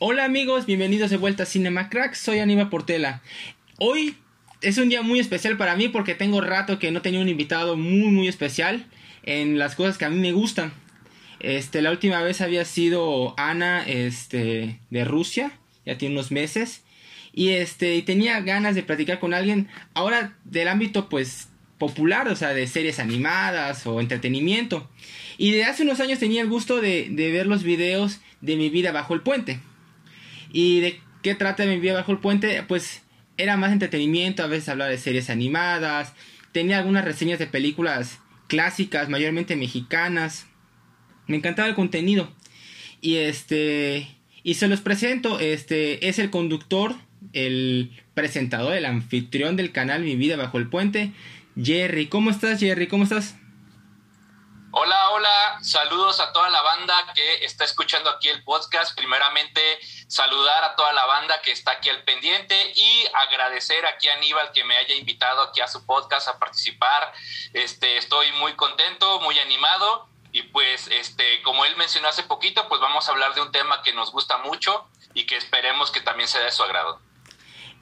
Hola amigos, bienvenidos de vuelta a Cinema Crack, soy Aníbal Portela. Hoy es un día muy especial para mí porque tengo rato que no tenía un invitado muy muy especial en las cosas que a mí me gustan. Este, la última vez había sido Ana, este, de Rusia, ya tiene unos meses. Y este, tenía ganas de platicar con alguien ahora del ámbito pues popular, o sea, de series animadas o entretenimiento. Y de hace unos años tenía el gusto de, de ver los videos de mi vida bajo el puente. ¿Y de qué trata mi vida bajo el puente? Pues era más entretenimiento, a veces hablaba de series animadas, tenía algunas reseñas de películas clásicas, mayormente mexicanas. Me encantaba el contenido. Y este y se los presento, este es el conductor, el presentador, el anfitrión del canal Mi vida bajo el puente, Jerry. ¿Cómo estás, Jerry? ¿Cómo estás? Hola, hola, saludos a toda la banda que está escuchando aquí el podcast. Primeramente, saludar a toda la banda que está aquí al pendiente y agradecer aquí a Aníbal que me haya invitado aquí a su podcast a participar. Este, estoy muy contento, muy animado y pues este, como él mencionó hace poquito, pues vamos a hablar de un tema que nos gusta mucho y que esperemos que también sea de su agrado.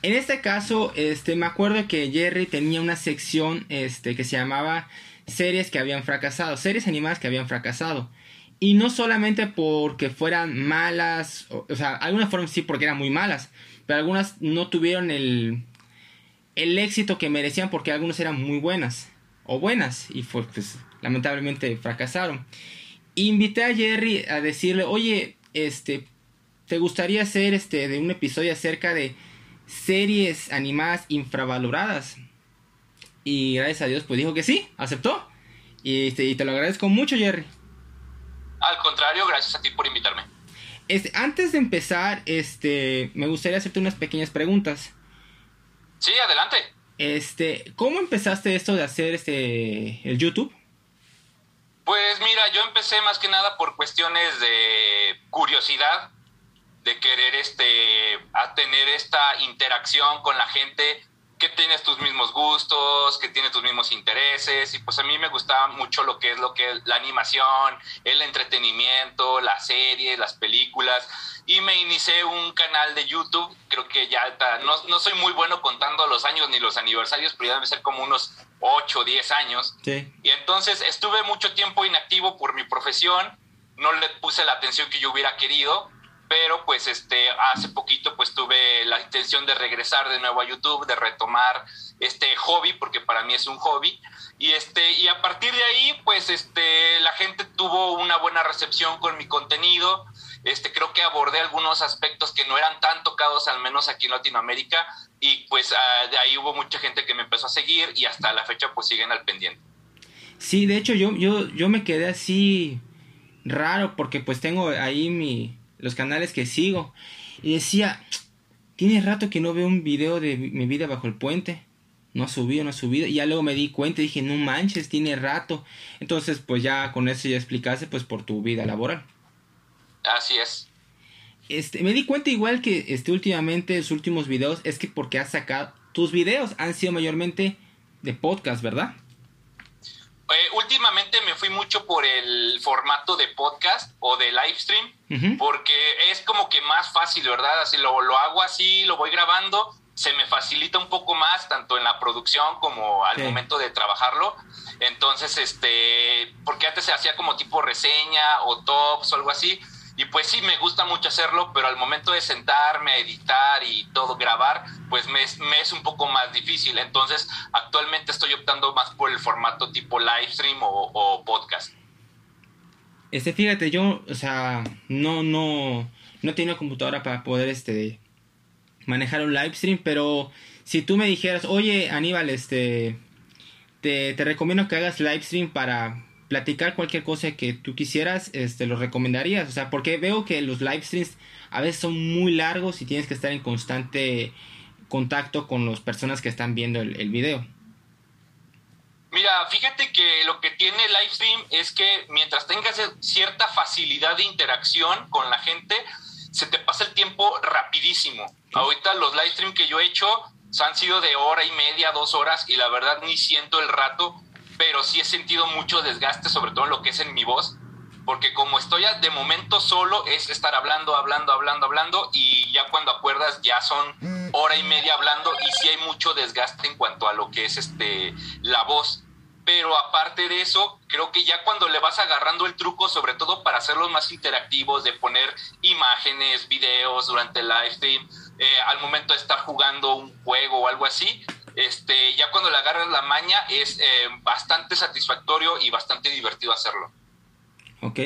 En este caso, este, me acuerdo que Jerry tenía una sección este, que se llamaba series que habían fracasado, series animadas que habían fracasado. Y no solamente porque fueran malas, o, sea, algunas fueron sí porque eran muy malas, pero algunas no tuvieron el, el éxito que merecían porque algunas eran muy buenas o buenas y pues lamentablemente fracasaron. Invité a Jerry a decirle, oye, este, ¿te gustaría hacer este de un episodio acerca de series animadas infravaloradas? Y gracias a Dios, pues dijo que sí, aceptó. Y, este, y te lo agradezco mucho, Jerry. Al contrario, gracias a ti por invitarme. Este, antes de empezar, este, me gustaría hacerte unas pequeñas preguntas. Sí, adelante. Este, ¿cómo empezaste esto de hacer este el YouTube? Pues mira, yo empecé más que nada por cuestiones de curiosidad, de querer este a tener esta interacción con la gente que tienes tus mismos gustos, que tiene tus mismos intereses y pues a mí me gustaba mucho lo que es lo que es la animación, el entretenimiento, las series, las películas y me inicié un canal de YouTube, creo que ya no, no soy muy bueno contando los años ni los aniversarios, pero ya debe ser como unos 8 o 10 años. Y entonces estuve mucho tiempo inactivo por mi profesión, no le puse la atención que yo hubiera querido pero pues este hace poquito pues tuve la intención de regresar de nuevo a YouTube, de retomar este hobby porque para mí es un hobby y este y a partir de ahí pues este la gente tuvo una buena recepción con mi contenido. Este creo que abordé algunos aspectos que no eran tan tocados al menos aquí en Latinoamérica y pues ah, de ahí hubo mucha gente que me empezó a seguir y hasta la fecha pues siguen al pendiente. Sí, de hecho yo yo yo me quedé así raro porque pues tengo ahí mi los canales que sigo. Y decía, tiene rato que no veo un video de mi vida bajo el puente. No ha subido, no ha subido. Y ya luego me di cuenta y dije, no manches, tiene rato. Entonces, pues ya con eso ya explicase, pues por tu vida laboral. Así es. Este, me di cuenta igual que este últimamente los últimos videos es que porque has sacado tus videos han sido mayormente de podcast, ¿verdad? Eh, últimamente me fui mucho por el formato de podcast o de live stream, porque es como que más fácil, ¿verdad? Así lo, lo hago así, lo voy grabando, se me facilita un poco más, tanto en la producción como al momento de trabajarlo. Entonces, este, porque antes se hacía como tipo reseña o tops o algo así, y pues sí, me gusta mucho hacerlo, pero al momento de sentarme a editar y todo grabar, pues me, es un poco más difícil. Entonces, actualmente estoy optando más por el formato tipo live stream o, podcast. Este, fíjate, yo, o sea, no, no, no tengo computadora para poder, este, manejar un live stream, pero si tú me dijeras, oye, Aníbal, este, te, te recomiendo que hagas live stream para platicar cualquier cosa que tú quisieras, este, lo recomendarías. O sea, porque veo que los live streams a veces son muy largos y tienes que estar en constante contacto con las personas que están viendo el, video. Mira, fíjate que lo que tiene Livestream es que mientras tengas cierta facilidad de interacción con la gente, se te pasa el tiempo rapidísimo. Ahorita los Livestream que yo he hecho han sido de hora y media, dos horas, y la verdad ni siento el rato, pero sí he sentido mucho desgaste, sobre todo en lo que es en mi voz, porque como estoy de momento solo, es estar hablando, hablando, hablando, hablando, y ya cuando acuerdas ya son hora y media hablando, y sí hay mucho desgaste en cuanto a lo que es este la voz. Pero aparte de eso, creo que ya cuando le vas agarrando el truco, sobre todo para hacerlos más interactivos, de poner imágenes, videos durante el live stream, eh, al momento de estar jugando un juego o algo así, este, ya cuando le agarras la maña es eh, bastante satisfactorio y bastante divertido hacerlo. Ok.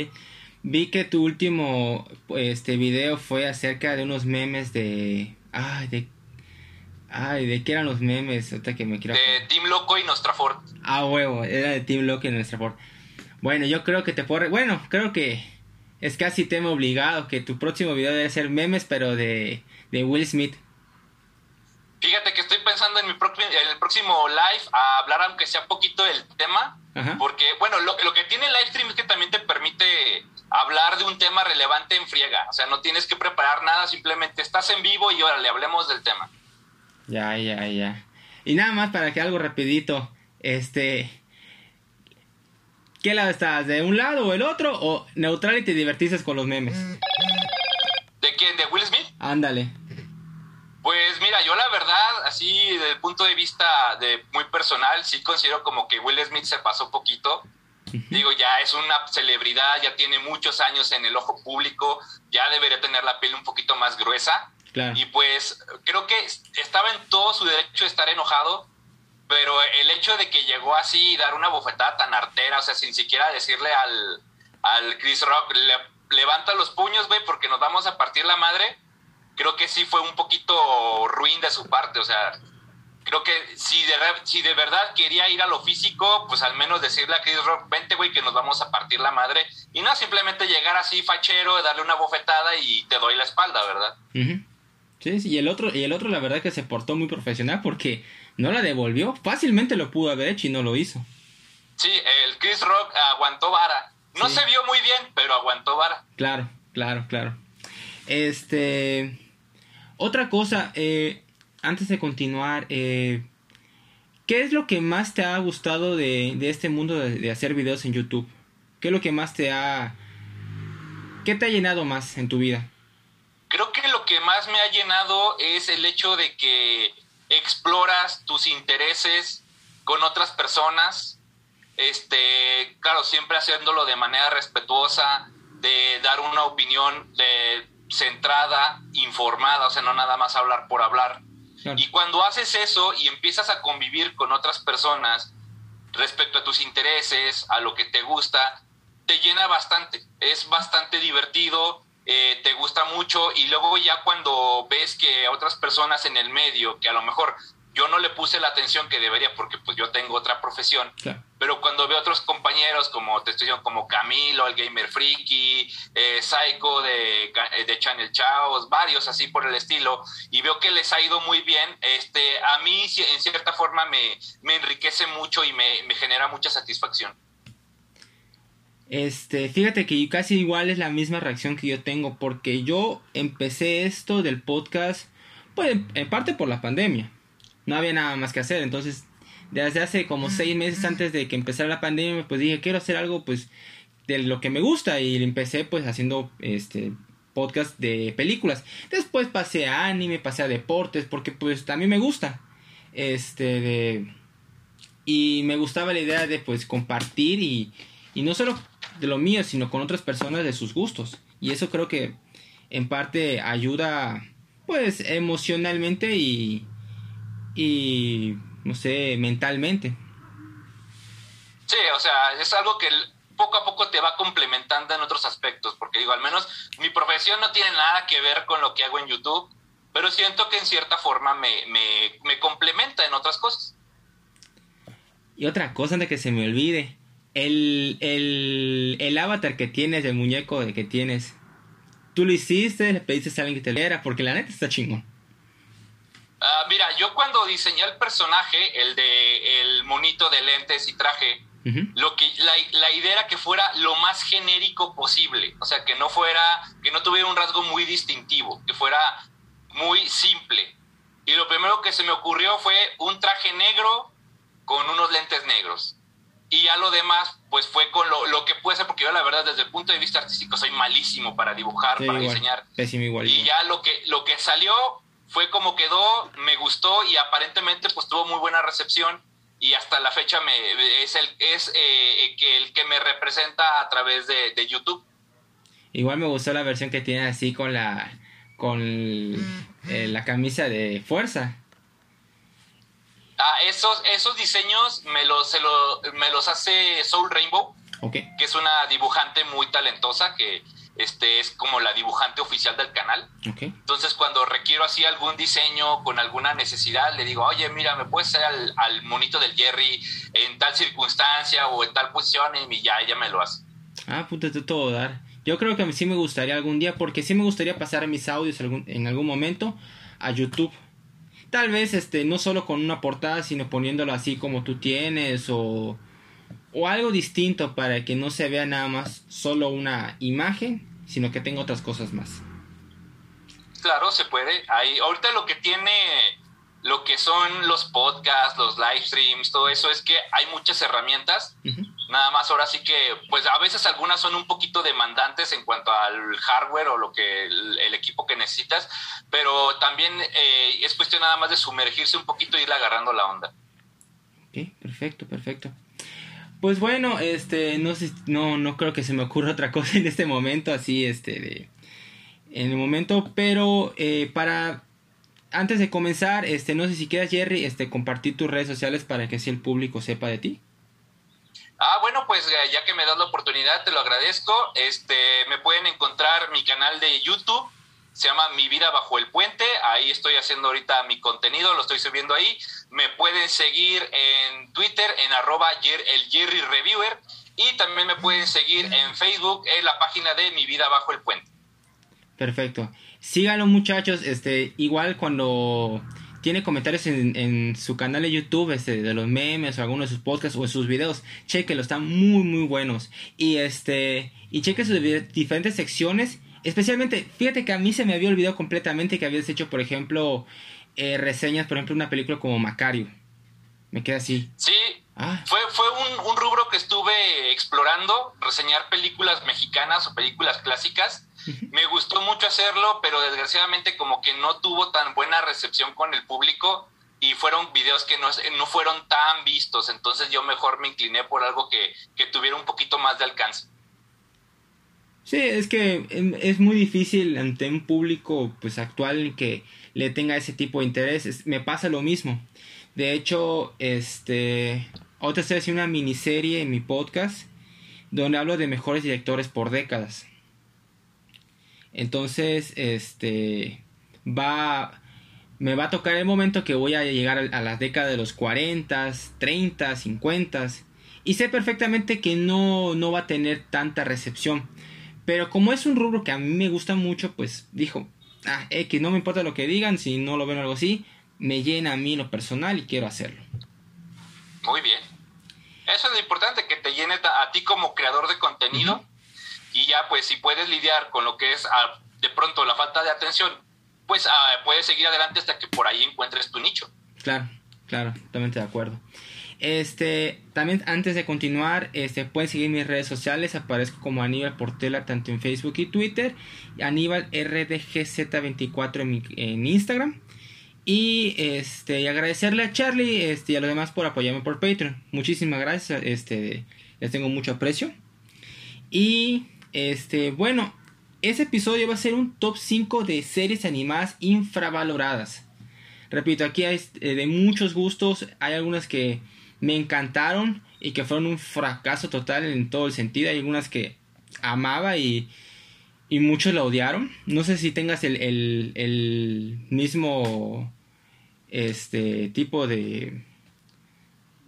Vi que tu último este video fue acerca de unos memes de. Ay, de. Ay, ¿de qué eran los memes? Ahorita que me quiero. De Team Loco y Nostrafort. Ah, huevo, era de Team Loco y Nostrafort. Bueno, yo creo que te puedo. Bueno, creo que es casi tema obligado que tu próximo video debe ser memes, pero de, de Will Smith. Fíjate que estoy pensando en, mi en el próximo live a hablar, aunque sea poquito del tema, porque, bueno, lo, lo, que tiene el live stream es que también te permite hablar de un tema relevante en friega. O sea, no tienes que preparar nada, simplemente estás en vivo y ahora le hablemos del tema. Ya, ya, ya. Y nada más para que algo rapidito, este... ¿Qué lado estás? ¿De un lado o el otro? ¿O neutral y te divertices con los memes? ¿De quién? ¿De Will Smith? Ándale. Pues mira, yo la verdad, así desde el punto de vista de muy personal, sí considero como que Will Smith se pasó poquito. Digo, ya es una celebridad, ya tiene muchos años en el ojo público, ya debería tener la piel un poquito más gruesa. Y pues creo que estaba en todo su derecho de estar enojado, pero el hecho de que llegó así y dar una bofetada tan artera, o sea, sin siquiera decirle al, al Chris Rock, levanta los puños, güey, porque nos vamos a partir la madre creo que sí fue un poquito ruin de su parte, o sea, creo que si de, si de verdad quería ir a lo físico, pues al menos decirle a Chris Rock, vente, güey, que nos vamos a partir la madre, y no simplemente llegar así fachero, darle una bofetada y te doy la espalda, ¿verdad? Sí, sí, y el otro, y el otro la verdad que se portó muy profesional porque no la devolvió, fácilmente lo pudo haber hecho y no lo hizo. Sí, el Chris Rock aguantó vara. No se vio muy bien, pero aguantó vara. Claro, claro, claro. Este otra cosa, eh, antes de continuar, eh, ¿qué es lo que más te ha gustado de, este mundo de, hacer videos en YouTube? ¿Qué es lo que más te ha... ¿Qué te ha llenado más en tu vida? Creo que lo que más me ha llenado es el hecho de que exploras tus intereses con otras personas, este, claro, siempre haciéndolo de manera respetuosa, de dar una opinión de centrada, informada, o sea, no nada más hablar por hablar. Y cuando haces eso y empiezas a convivir con otras personas respecto a tus intereses, a lo que te gusta, te llena bastante, es bastante divertido, eh, te gusta mucho y luego ya cuando ves que otras personas en el medio, que a lo mejor yo no le puse la atención que debería porque pues yo tengo otra profesión. Pero cuando veo otros compañeros como te estoy diciendo, como Camilo, el Gamer Freaky, eh, Psycho de, de Channel Chaos, varios así por el estilo, y veo que les ha ido muy bien, este, a mí en cierta forma me, me enriquece mucho y me, me genera mucha satisfacción. Este, fíjate que casi igual es la misma reacción que yo tengo, porque yo empecé esto del podcast, pues en parte por la pandemia no había nada más que hacer. Entonces, desde hace como seis meses antes de que empezara la pandemia, pues dije, quiero hacer algo pues de lo que me gusta y empecé pues haciendo este podcast de películas. Después pasé a anime, pasé a deportes porque pues también me gusta. Este de y me gustaba la idea de pues compartir y, y no solo de lo mío, sino con otras personas de sus gustos. Y eso creo que en parte ayuda pues emocionalmente y, y, no sé, mentalmente. Sí, o sea, es algo que poco a poco te va complementando en otros aspectos, porque digo, al menos mi profesión no tiene nada que ver con lo que hago en YouTube, pero siento que en cierta forma me, me, complementa en otras cosas. Y otra cosa antes que se me olvide, el, el, el avatar que tienes, el muñeco que tienes, tú lo hiciste, le pediste a alguien que te lo porque la neta está chingón. Ah, mira, yo cuando diseñé el personaje, el de el monito de lentes y traje, lo que la, la, idea era que fuera lo más genérico posible, o sea, que no fuera, que no tuviera un rasgo muy distintivo, que fuera muy simple. Y lo primero que se me ocurrió fue un traje negro con unos lentes negros. Y ya lo demás, pues fue con lo, lo, que puede ser, porque yo la verdad desde el punto de vista artístico soy malísimo para dibujar, para diseñar. igual, y ya lo que, lo que salió fue como quedó, me gustó y aparentemente pues tuvo muy buena recepción y hasta la fecha me, es, el, es eh, que el que me representa a través de, de, YouTube. Igual me gustó la versión que tiene así con la con eh, la camisa de fuerza. Ah, esos, esos diseños me los, se lo, me los hace Soul Rainbow, okay. que es una dibujante muy talentosa que este es como la dibujante oficial del canal. Okay. Entonces cuando requiero así algún diseño con alguna necesidad, le digo, oye, mira, me puedes hacer al, al, monito del Jerry en tal circunstancia o en tal posición y ya ella me lo hace. Ah, puta, te todo dar. Yo creo que sí me gustaría algún día, porque sí me gustaría pasar mis audios en algún momento a YouTube. Tal vez este, no solo con una portada, sino poniéndolo así como tú tienes o, o algo distinto para que no se vea nada más solo una imagen, sino que tenga otras cosas más. Claro, se puede. Ahí, ahorita lo que tiene lo que son los podcasts, los live streams, todo eso es que hay muchas herramientas. Nada más ahora sí que, pues a veces algunas son un poquito demandantes en cuanto al hardware o lo que el, equipo que necesitas, pero también eh, es cuestión nada más de sumergirse un poquito y ir agarrando la onda. Ok, perfecto, perfecto. Pues bueno, este, no sé, no, no creo que se me ocurra otra cosa en este momento, así, este, de, en el momento, pero eh, para antes de comenzar, este, no sé si quieras, Jerry, este, compartir tus redes sociales para que así el público sepa de ti. Ah, bueno, pues eh, ya que me das la oportunidad, te lo agradezco. Este, me pueden encontrar mi canal de YouTube, se llama Mi Vida Bajo el Puente. Ahí estoy haciendo ahorita mi contenido, lo estoy subiendo ahí. Me pueden seguir en Twitter, en arroba el Jerry Reviewer. Y también me pueden seguir en Facebook, en la página de Mi Vida Bajo el Puente. Perfecto. Síganlo muchachos, este, igual cuando tiene comentarios en, su canal de YouTube, este, de los memes o algunos de sus podcasts o en sus videos, chequenlo, están muy muy buenos. Y este, y cheque sus diferentes secciones, especialmente, fíjate que a mí se me había olvidado completamente que habías hecho, por ejemplo, eh, reseñas, por ejemplo, una película como Macario. Me queda así. Sí, ah. fue, fue un, un rubro que estuve explorando, reseñar películas mexicanas o películas clásicas me gustó mucho hacerlo, pero desgraciadamente como que no tuvo tan buena recepción con el público y fueron videos que no, no fueron tan vistos, entonces yo mejor me incliné por algo que, que tuviera un poquito más de alcance. Sí, es que em, es muy difícil ante un público pues actual que le tenga ese tipo de interés. Me pasa lo mismo. De hecho, este, otra estoy haciendo una miniserie en mi podcast donde hablo de mejores directores por décadas. Entonces, este, va, me va a tocar el momento que voy a llegar a, la década de los 40, 30, 50 y sé perfectamente que no, no va a tener tanta recepción. Pero como es un rubro que a mí me gusta mucho, pues dijo, ah, que no me importa lo que digan, si no lo ven o algo así, me llena a mí lo personal y quiero hacerlo. Muy bien. Eso es lo importante, que te llene a ti como creador de contenido y ya pues si puedes lidiar con lo que es ah, de pronto la falta de atención, pues ah, puedes seguir adelante hasta que por ahí encuentres tu nicho. Claro, claro, totalmente de acuerdo. Este, también antes de continuar, este, pueden seguir mis redes sociales, aparezco como Aníbal Portela tanto en Facebook y Twitter, Aníbal RDGZ24 en, en Instagram. Y este, y agradecerle a Charlie este, y a los demás por apoyarme por Patreon. Muchísimas gracias, este, les tengo mucho aprecio. Y este, bueno, ese episodio va a ser un top 5 de series animadas infravaloradas. Repito, aquí hay eh, de muchos gustos, hay algunas que me encantaron y que fueron un fracaso total en todo el sentido, hay algunas que amaba y, y muchos la odiaron. No sé si tengas el, el, mismo este tipo de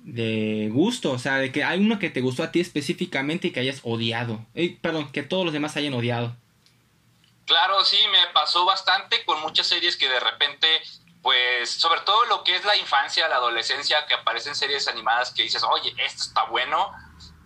de gusto, o sea, de que hay uno que te gustó a ti específicamente y que hayas odiado. Perdón, que todos los demás hayan odiado. Claro, sí, me pasó bastante con muchas series que de repente pues sobre todo lo que es la infancia, la adolescencia, que aparecen series animadas que dices, oye, esto está bueno,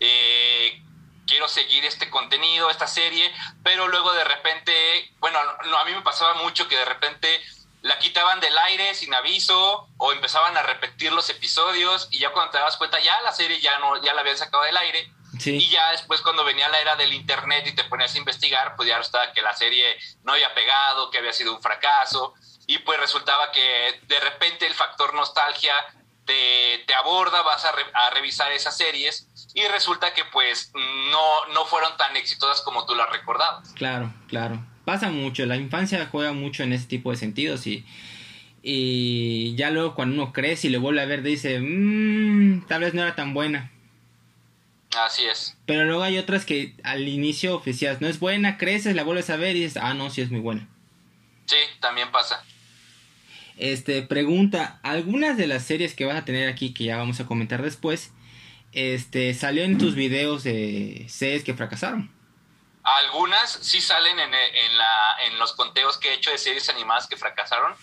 eh, quiero seguir este contenido, esta serie, pero luego de repente, bueno, no, a mí me pasaba mucho que de repente la quitaban del aire sin aviso o empezaban a repetir los episodios y ya cuando te das cuenta ya la serie ya no ya la habían sacado del aire. Y ya después cuando venía la era del internet y te ponías a investigar pues ya estaba que la serie no había pegado que había sido un fracaso y pues resultaba que de repente el factor nostalgia te, te aborda vas a, a revisar esas series y resulta que pues no no fueron tan exitosas como tú las recordabas claro claro pasa mucho, la infancia juega mucho en ese tipo de sentidos y, y ya luego cuando uno crece y le vuelve a ver dice, mmm, tal vez no era tan buena. Así es. Pero luego hay otras que al inicio oficial no es buena, creces, la vuelves a ver y dices, ah, no, sí es muy buena. Sí, también pasa. Este, pregunta, algunas de las series que vas a tener aquí, que ya vamos a comentar después, este, salió en tus videos de series que fracasaron. Algunas sí salen en, en, los conteos que he hecho de series animadas que fracasaron.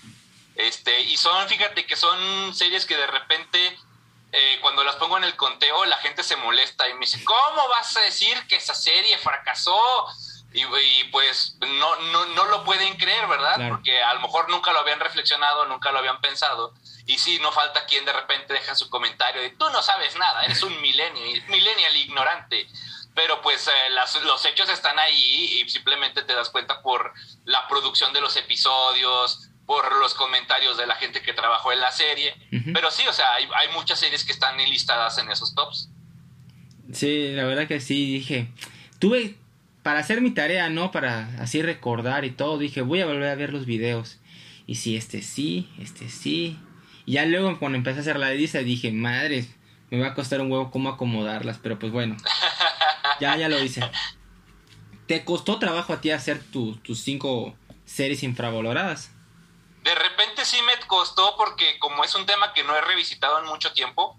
Este, y son, fíjate que son series que de repente, eh, cuando las pongo en el conteo, la gente se molesta y me dice, ¿cómo vas a decir que esa serie fracasó? Y, pues no, no, no, lo pueden creer, ¿verdad? Porque a lo mejor nunca lo habían reflexionado, nunca lo habían pensado. Y sí, no falta quien de repente deja su comentario de, tú no sabes nada, eres un millennial, millennial ignorante pero pues eh, los hechos están ahí y simplemente te das cuenta por la producción de los episodios, por los comentarios de la gente que trabajó en la serie. Pero sí, o sea, hay, muchas series que están enlistadas en esos tops. Sí, la verdad que sí, dije, tuve, para hacer mi tarea, ¿no? Para así recordar y todo, dije, voy a volver a ver los videos. Y sí, este sí, este sí. Y ya luego cuando empecé a hacer la lista dije, madre, me va a costar un huevo cómo acomodarlas, pero pues bueno. Ya, ya lo hice. ¿Te costó trabajo a ti hacer tus cinco series infravaloradas? De repente sí me costó porque como es un tema que no he revisitado en mucho tiempo,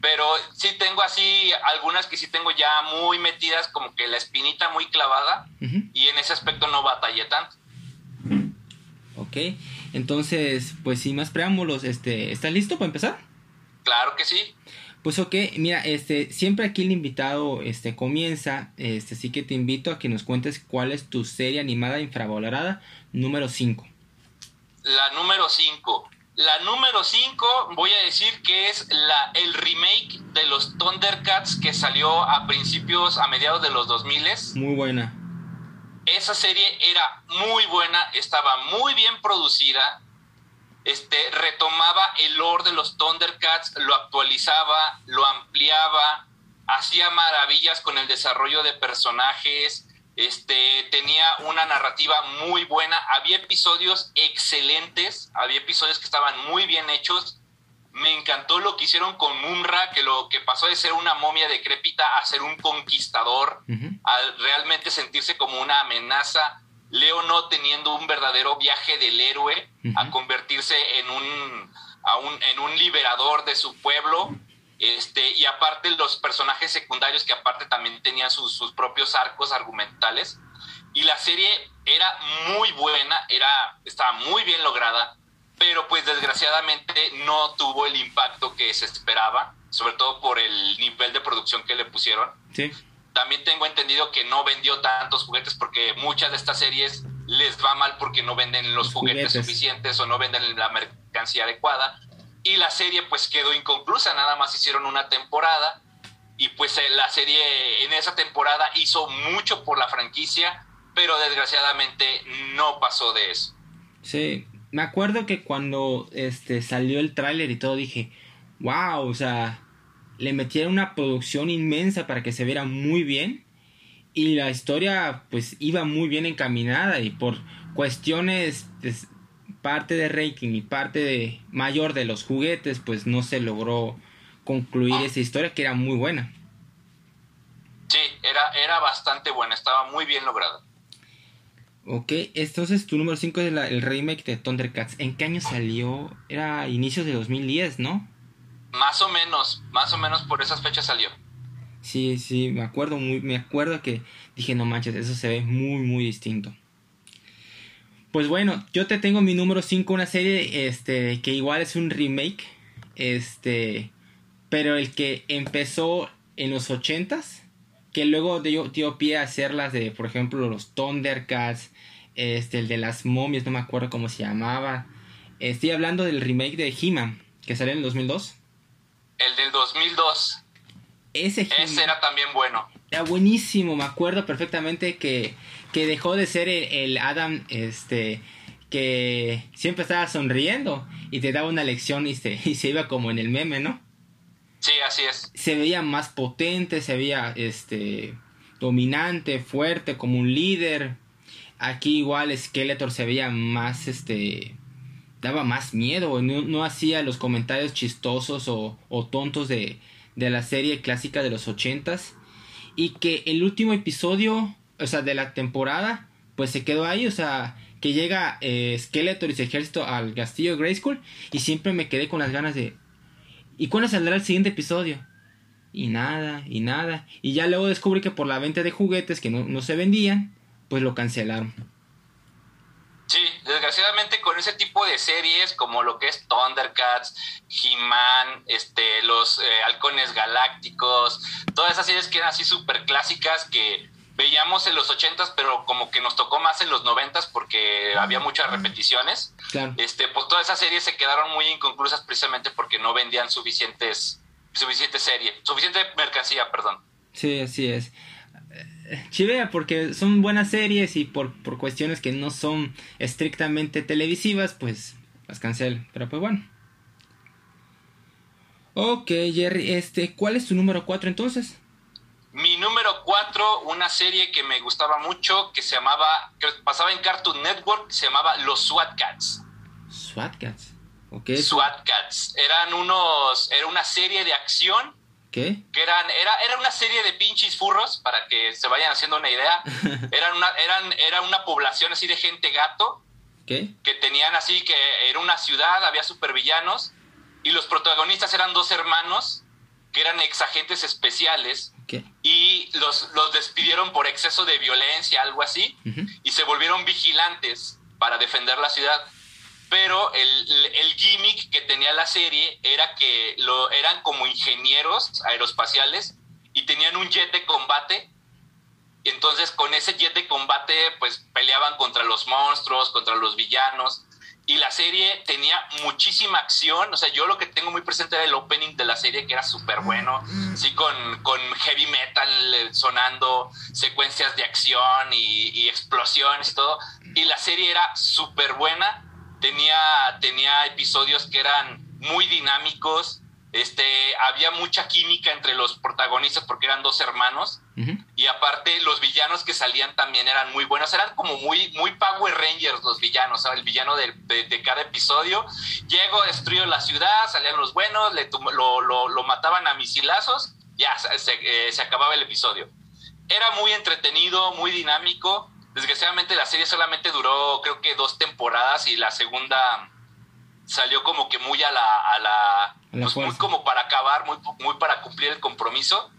pero sí tengo así algunas que sí tengo ya muy metidas, como que la espinita muy clavada, y en ese aspecto no batallé tanto. Ok, entonces, pues sin más preámbulos, este, ¿estás listo para empezar? Claro que sí. Pues ok, mira, este, siempre aquí el invitado este, comienza, este, así que te invito a que nos cuentes cuál es tu serie animada infravalorada número 5. La número 5. La número 5 voy a decir que es la, el remake de los Thundercats que salió a principios, a mediados de los 2000. Muy buena. Esa serie era muy buena, estaba muy bien producida, este, retomaba el lore de los Thundercats, lo actualizaba, lo ampliaba, hacía maravillas con el desarrollo de personajes, este, tenía una narrativa muy buena, había episodios excelentes, había episodios que estaban muy bien hechos. Me encantó lo que hicieron con Mumra, que lo que pasó de ser una momia decrépita a ser un conquistador, al realmente sentirse como una amenaza Leo no teniendo un verdadero viaje del héroe a convertirse en un, en un liberador de su pueblo. Este, y aparte los personajes secundarios que aparte también tenían sus, propios arcos argumentales. Y la serie era muy buena, era, estaba muy bien lograda, pero pues desgraciadamente no tuvo el impacto que se esperaba, sobre todo por el nivel de producción que le pusieron. Sí. También tengo entendido que no vendió tantos juguetes porque muchas de estas series les va mal porque no venden los, juguetes, suficientes o no venden la mercancía adecuada. Y la serie pues quedó inconclusa, nada más hicieron una temporada y pues eh, la serie en esa temporada hizo mucho por la franquicia, pero desgraciadamente no pasó de eso. Sí, me acuerdo que cuando este salió el tráiler y todo dije, wow, o sea, le metieron una producción inmensa para que se viera muy bien y la historia pues iba muy bien encaminada y por cuestiones pues, parte de ranking y parte de mayor de los juguetes pues no se logró concluir esa historia que era muy buena. Sí, era, era bastante buena, estaba muy bien lograda. Ok, entonces tu número 5 es el remake de Thundercats. ¿En qué año salió? Era inicios de 2010, ¿no? Más o menos, más o menos por esas fechas salió. Sí, sí, me acuerdo muy, me acuerdo que dije, no manches, eso se ve muy, muy distinto. Pues bueno, yo te tengo mi número 5, una serie este, que igual es un remake, este, pero el que empezó en los 80s, que luego dio, dio pie a hacer las de, por ejemplo, los Thundercats, este, el de las momias, no me acuerdo cómo se llamaba. Estoy hablando del remake de He-Man, que salió en el 2002. El del 2002. Ese, Ese era también bueno. Era buenísimo, me acuerdo perfectamente que, que dejó de ser el, Adam, este, que siempre estaba sonriendo y te daba una lección y se, y se iba como en el meme, ¿no? Sí, así es. Se veía más potente, se veía, este, dominante, fuerte, como un líder. Aquí igual Skeletor se veía más, este, daba más miedo, no, no hacía los comentarios chistosos o, o tontos de, de la serie clásica de los ochentas y que el último episodio, o sea, de la temporada, pues se quedó ahí, o sea, que llega eh, Skeletor y su ejército al castillo School y siempre me quedé con las ganas de ¿y cuándo saldrá el siguiente episodio? Y nada, y nada, y ya luego descubrí que por la venta de juguetes que no, no se vendían, pues lo cancelaron. Sí, desgraciadamente con ese tipo de series como lo que es Thundercats, He-Man, este, los eh, halcones galácticos, todas esas series que eran así súper clásicas que veíamos en los ochentas, pero como que nos tocó más en los noventas porque había muchas repeticiones. Este, pues todas esas series se quedaron muy inconclusas precisamente porque no vendían suficientes, suficiente serie, suficiente mercancía, perdón. Sí, así es chivea porque son buenas series y por, por cuestiones que no son estrictamente televisivas, pues las cancelo. Pero pues bueno. Ok, Jerry, este, ¿cuál es tu número 4 entonces? Mi número 4, una serie que me gustaba mucho, que se llamaba, que pasaba en Cartoon Network, se llamaba Los SWAT Cats. SWAT Cats, ok. SWAT Cats, eran unos, era una serie de acción ¿Qué? Que eran, era, era una serie de pinches furros, para que se vayan haciendo una idea. eran una, eran, era una población así de gente gato. ¿Qué? Que tenían así que era una ciudad, había supervillanos. Y los protagonistas eran dos hermanos que eran exagentes especiales. ¿Qué? Y los, los despidieron por exceso de violencia, algo así. Y se volvieron vigilantes para defender la ciudad pero el, gimmick que tenía la serie era que lo, eran como ingenieros aeroespaciales y tenían un jet de combate. Entonces con ese jet de combate pues peleaban contra los monstruos, contra los villanos. Y la serie tenía muchísima acción. O sea, yo lo que tengo muy presente era el opening de la serie, que era súper bueno. Sí, con, con, heavy metal eh, sonando, secuencias de acción y, y explosiones y todo. Y la serie era súper buena tenía, tenía episodios que eran muy dinámicos, este, había mucha química entre los protagonistas porque eran dos hermanos. Y aparte los villanos que salían también eran muy buenos, eran como muy, muy Power Rangers los villanos, el villano de, cada episodio, llego, destruyo la ciudad, salían los buenos, le, lo, lo, mataban a misilazos, ya se, eh, se acababa el episodio. Era muy entretenido, muy dinámico, Desgraciadamente la serie solamente duró creo que dos temporadas y la segunda salió como que muy a la... A la, pues muy como para acabar, muy, muy para cumplir el compromiso.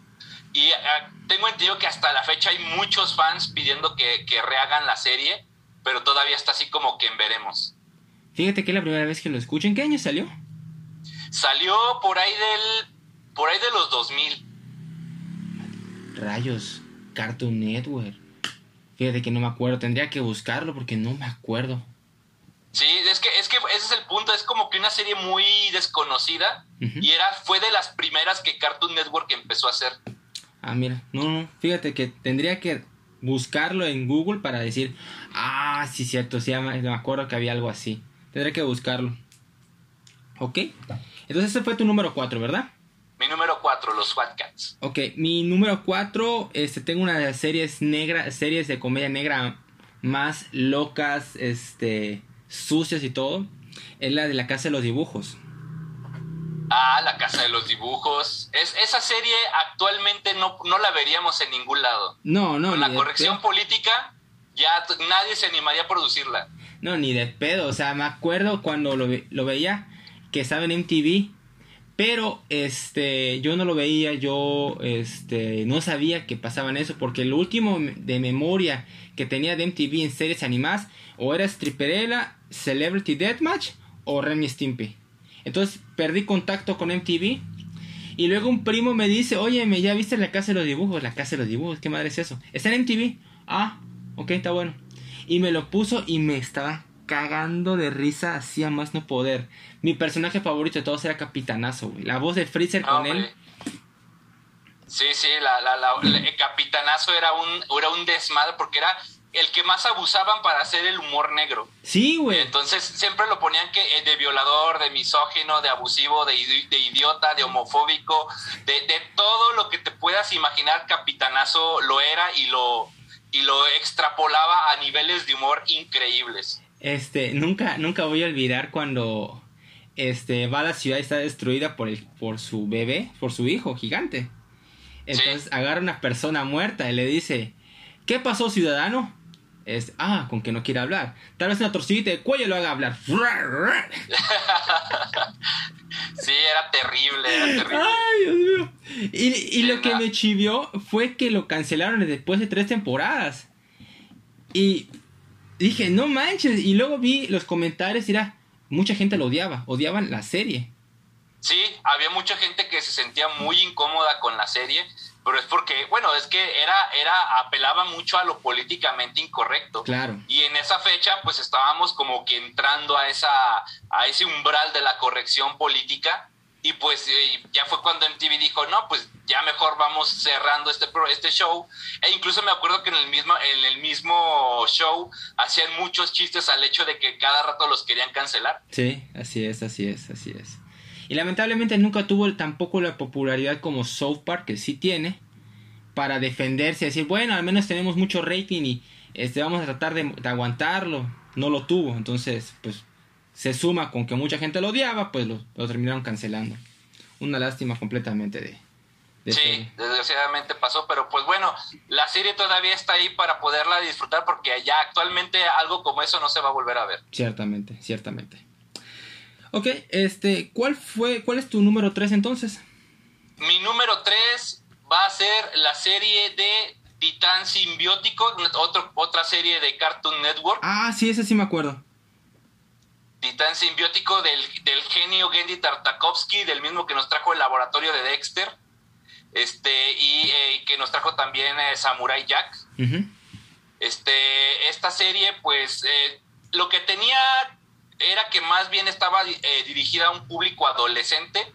Y ah, tengo entendido que hasta la fecha hay muchos fans pidiendo que, que rehagan la serie, pero todavía está así como que en veremos. Fíjate que es la primera vez que lo escucho. ¿En qué año salió? Salió por ahí del... por ahí de los 2000. Rayos, Cartoon Network. Fíjate que no me acuerdo, tendría que buscarlo porque no me acuerdo. Sí, es que, es que ese es el punto, es como que una serie muy desconocida y era, fue de las primeras que Cartoon Network empezó a hacer. Ah, mira, no, no, fíjate que tendría que buscarlo en Google para decir, ah, sí, cierto, sí, me acuerdo que había algo así. Tendría que buscarlo. ¿Ok? Entonces ese fue tu número 4, ¿verdad? Mi número 4, los SWAT Cats. Ok, mi número 4, este, tengo una de las series negras, series de comedia negra más locas, este, sucias y todo. Es la de la Casa de los Dibujos. Ah, la Casa de los Dibujos. Es, esa serie actualmente no, no la veríamos en ningún lado. No, no. Con la corrección política, ya nadie se animaría a producirla. No, ni de pedo. O sea, me acuerdo cuando lo, lo veía que estaba en MTV Pero este yo no lo veía, yo este no sabía que pasaban eso porque lo último de memoria que tenía de MTV en series animadas o era Stripperella, Celebrity Deathmatch o Remy Stimpy. Entonces perdí contacto con MTV y luego un primo me dice, "Oye, ¿me ya viste la casa de los dibujos? La casa de los dibujos, ¿qué madre es eso?" Está en MTV. Ah, ok, está bueno. Y me lo puso y me estaba cagando de risa, hacía más no poder. Mi personaje favorito de todos era Capitanazo, güey. La voz de Freezer con él. Sí, sí, la, la, la, el Capitanazo era un, era un desmadre porque era el que más abusaban para hacer el humor negro. Sí, güey. Entonces siempre lo ponían que eh, de violador, de misógino, de abusivo, de, de idiota, de homofóbico, de, de, todo lo que te puedas imaginar, Capitanazo lo era y lo, y lo extrapolaba a niveles de humor increíbles. Este, nunca, nunca voy a olvidar cuando este va a la ciudad y está destruida por el, por su bebé, por su hijo gigante. Entonces agarra una persona muerta y le dice, ¿qué pasó ciudadano? Es, ah, con que no quiere hablar. Tal vez una torcida de cuello lo haga hablar. sí, era terrible, era terrible. Ay, Dios mío. Y, y lo que me chivió fue que lo cancelaron después de tres temporadas. Y dije, no manches. Y luego vi los comentarios y era, mucha gente lo odiaba, odiaban la serie. Sí, había mucha gente que se sentía muy incómoda con la serie, pero es porque, bueno, es que era, era, apelaba mucho a lo políticamente incorrecto. Claro. Y en esa fecha, pues estábamos como que entrando a esa, a ese umbral de la corrección política y pues eh, ya fue cuando MTV dijo, no, pues ya mejor vamos cerrando este, este show. E incluso me acuerdo que en el, mismo, en el mismo show hacían muchos chistes al hecho de que cada rato los querían cancelar. Sí, así es, así es, así es. Y lamentablemente nunca tuvo tampoco la popularidad como South Park, que sí tiene, para defenderse y decir, bueno, al menos tenemos mucho rating y este, vamos a tratar de, de aguantarlo. No lo tuvo, entonces, pues se suma con que mucha gente lo odiaba, pues lo, lo terminaron cancelando. Una lástima completamente de... sí, desgraciadamente pasó, pero pues bueno, la serie todavía está ahí para poderla disfrutar porque ya actualmente algo como eso no se va a volver a ver. Ciertamente, ciertamente. Ok, este, ¿cuál fue, cuál es tu número 3 entonces? Mi número 3 va a ser la serie de Titán Simbiótico, otro, otra serie de Cartoon Network. Ah, sí, esa sí me acuerdo. Titán simbiótico del, del genio Gendy Tartakovsky, del mismo que nos trajo el laboratorio de Dexter, este, y eh, que nos trajo también eh, Samurai Jack. Uh -huh. Este, esta serie, pues, eh, lo que tenía era que más bien estaba eh, dirigida a un público adolescente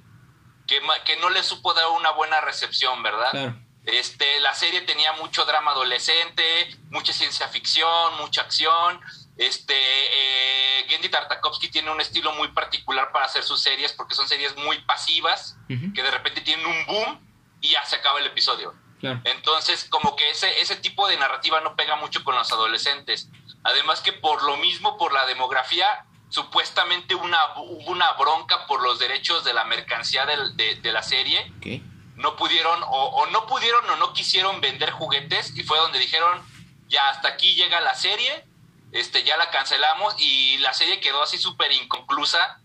que, que no le supo dar una buena recepción, ¿verdad? Claro. Este, la serie tenía mucho drama adolescente, mucha ciencia ficción, mucha acción. Este, eh, Gendy Tartakovsky tiene un estilo muy particular para hacer sus series porque son series muy pasivas, uh -huh. que de repente tienen un boom y ya se acaba el episodio. Claro. Entonces, como que ese, ese tipo de narrativa no pega mucho con los adolescentes. Además que por lo mismo, por la demografía, supuestamente una, hubo una bronca por los derechos de la mercancía de, de, de la serie. No pudieron, o, o no pudieron o no quisieron vender juguetes y fue donde dijeron, ya hasta aquí llega la serie, este, ya la cancelamos y la serie quedó así súper inconclusa.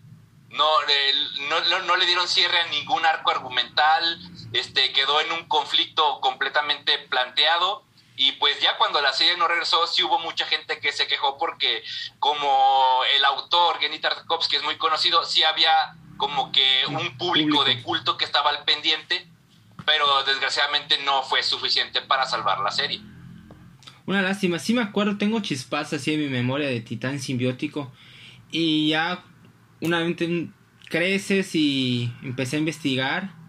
No, eh, no, no, no, le dieron cierre a ningún arco argumental, este, quedó en un conflicto completamente planteado. Y pues ya cuando la serie no regresó, sí hubo mucha gente que se quejó porque como el autor, Genny Tartakovsky, es muy conocido, sí había como que un público de culto que estaba al pendiente, pero desgraciadamente no fue suficiente para salvar la serie. Una lástima, sí me acuerdo, tengo chispas así en mi memoria de Titán Simbiótico. Y ya una vez creces y empecé a investigar.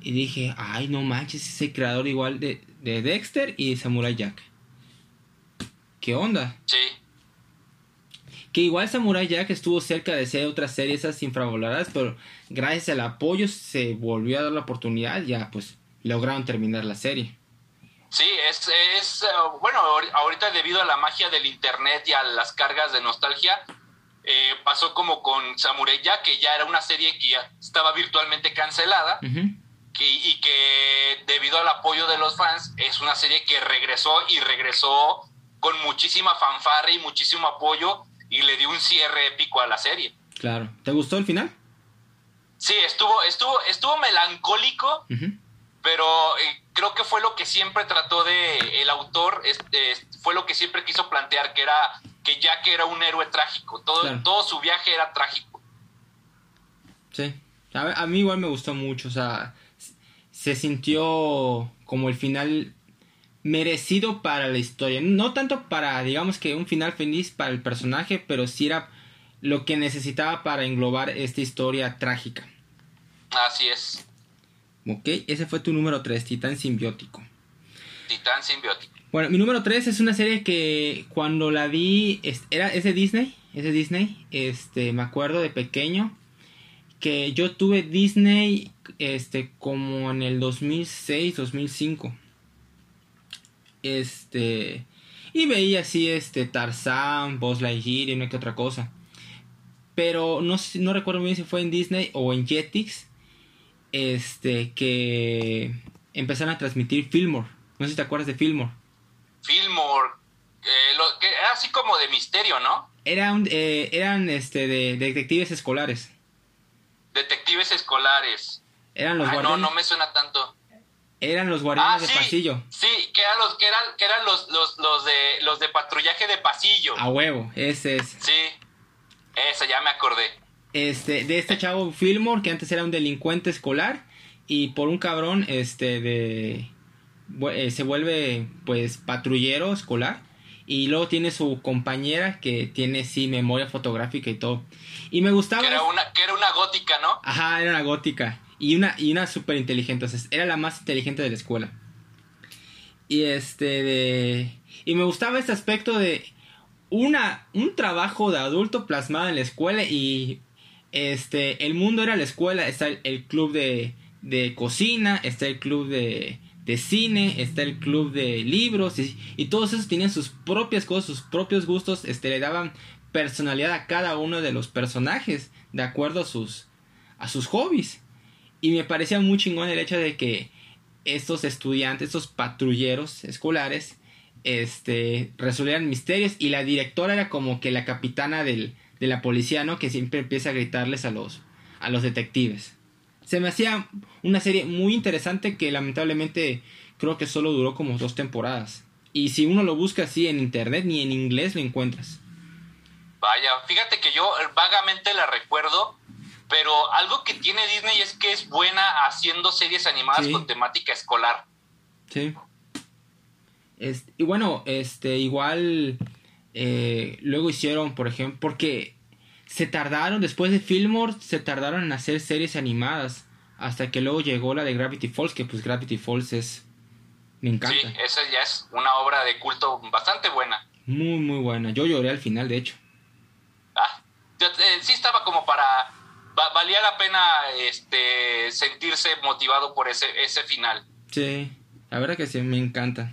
Y dije, ay, no manches, ese creador igual de, de Dexter y de Samurai Jack. ¿Qué onda? Sí. Que igual Samurai Jack estuvo cerca de ser otra serie esas infravaloradas, pero gracias al apoyo se volvió a dar la oportunidad y ya pues lograron terminar la serie. Sí, es, es, bueno, ahorita debido a la magia del internet y a las cargas de nostalgia, eh, pasó como con Samurai Jack, que ya era una serie que ya estaba virtualmente cancelada, uh -huh. Que, y que debido al apoyo de los fans, es una serie que regresó y regresó con muchísima fanfarra y muchísimo apoyo y le dio un cierre épico a la serie. Claro. ¿Te gustó el final? Sí, estuvo, estuvo, estuvo melancólico, pero eh, creo que fue lo que siempre trató de el autor, fue lo que siempre quiso plantear, que era que Jack era un héroe trágico, todo, todo su viaje era trágico. Sí, a, mí igual me gustó mucho, o sea, se sintió como el final merecido para la historia, no tanto para, digamos que un final feliz para el personaje, pero sí era lo que necesitaba para englobar esta historia trágica. Así es. Ok, ese fue tu número 3, Titán Simbiótico. Titán Simbiótico. Bueno, mi número 3 es una serie que cuando la vi, era, es de Disney, es de Disney, este, me acuerdo de pequeño, que yo tuve Disney, este, como en el 2006, 2005. Este, y veía así, este, Tarzán, Buzz Lightyear y una que otra cosa. Pero no, no recuerdo bien si fue en Disney o en Jetix, este, que empezaron a transmitir Fillmore. No sé si te acuerdas de Fillmore. Fillmore, eh, lo, que era así como de misterio, ¿no? Eran, eh, eran este, de, detectives escolares. Detectives escolares. Eran los guardianes. No, no me suena tanto. Eran los guardianes ah, de pasillo. Sí, que eran los, que eran, que eran los, los, los, de, los de patrullaje de pasillo. A huevo, ese es. Sí, ese ya me acordé. Este, de este chavo Fillmore, que antes era un delincuente escolar, y por un cabrón, este, de eh, se vuelve pues patrullero escolar y luego tiene su compañera que tiene sí memoria fotográfica y todo. Y me gustaba... Que era una, que era una gótica, ¿no? Ajá, era una gótica. Y una, y una súper inteligente. O era la más inteligente de la escuela. Y este de... Y me gustaba este aspecto de una, un trabajo de adulto plasmado en la escuela y este, el mundo era la escuela, está el, club de, de cocina, está el club de, de cine, está el club de libros y, todos esos tenían sus propias cosas, sus propios gustos, este, le daban personalidad a cada uno de los personajes de acuerdo a sus, a sus hobbies. Y me parecía muy chingón el hecho de que estos estudiantes, estos patrulleros escolares, este, resolvieran misterios y la directora era como que la capitana del, de la policía, ¿no? Que siempre empieza a gritarles a los, a los detectives se me hacía una serie muy interesante que lamentablemente creo que solo duró como dos temporadas. Y si uno lo busca así en internet, ni en inglés lo encuentras. Vaya, fíjate que yo vagamente la recuerdo, pero algo que tiene Disney es que es buena haciendo series animadas con temática escolar. Sí. y bueno, este, igual eh, luego hicieron, por ejemplo, porque se tardaron, después de Fillmore, se tardaron en hacer series animadas. Hasta que luego llegó la de Gravity Falls, que pues Gravity Falls es... Me encanta. Sí, esa ya es una obra de culto bastante buena. Muy, muy buena. Yo lloré al final, de hecho. Ah, eh, sí estaba como para... valía la pena este, sentirse motivado por ese, ese final. Sí, la verdad que sí, me encanta.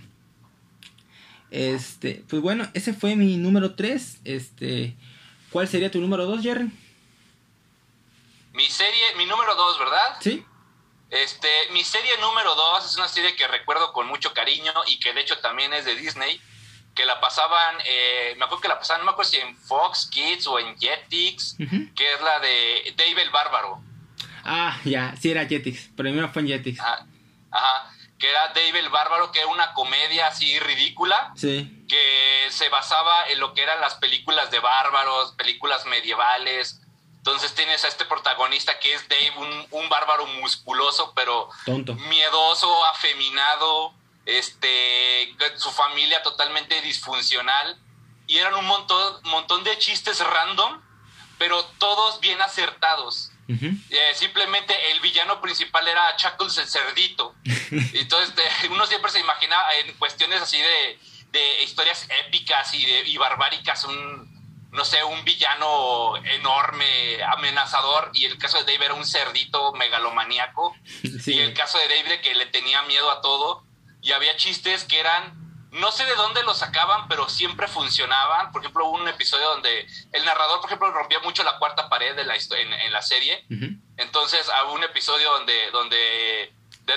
Este, pues bueno, ese fue mi número 3. Este, ¿Cuál sería tu número 2, Jerry? Mi serie, mi número 2, ¿verdad? Sí. Este, mi serie número 2 es una serie que recuerdo con mucho cariño y que de hecho también es de Disney, que la pasaban, eh, me acuerdo que la pasaban, no me acuerdo si en Fox Kids o en Jetix, que es la de Dave el Bárbaro. Ah, ya, sí era Jetix, pero primero fue en Jetix. Ah, ajá, que era Dave el Bárbaro, que era una comedia así ridícula. Sí. Que se basaba en lo que eran las películas de bárbaros, películas medievales. Entonces tienes a este protagonista que es Dave, un, bárbaro musculoso, pero miedoso, afeminado, este, su familia totalmente disfuncional. Y eran un montón, montón de chistes random, pero todos bien acertados. Eh, simplemente el villano principal era Chuckles el cerdito. Entonces uno siempre se imagina en cuestiones así de, de historias épicas y, de, y barbáricas un, no sé, un villano enorme, amenazador, y el caso de Dave era un cerdito megalomaníaco, y el caso de Dave que le tenía miedo a todo, y había chistes que eran no sé de dónde lo sacaban, pero siempre funcionaban. Por ejemplo, hubo un episodio donde el narrador, por ejemplo, rompía mucho la cuarta pared de la en, en la serie. Entonces, hubo un episodio donde, donde de,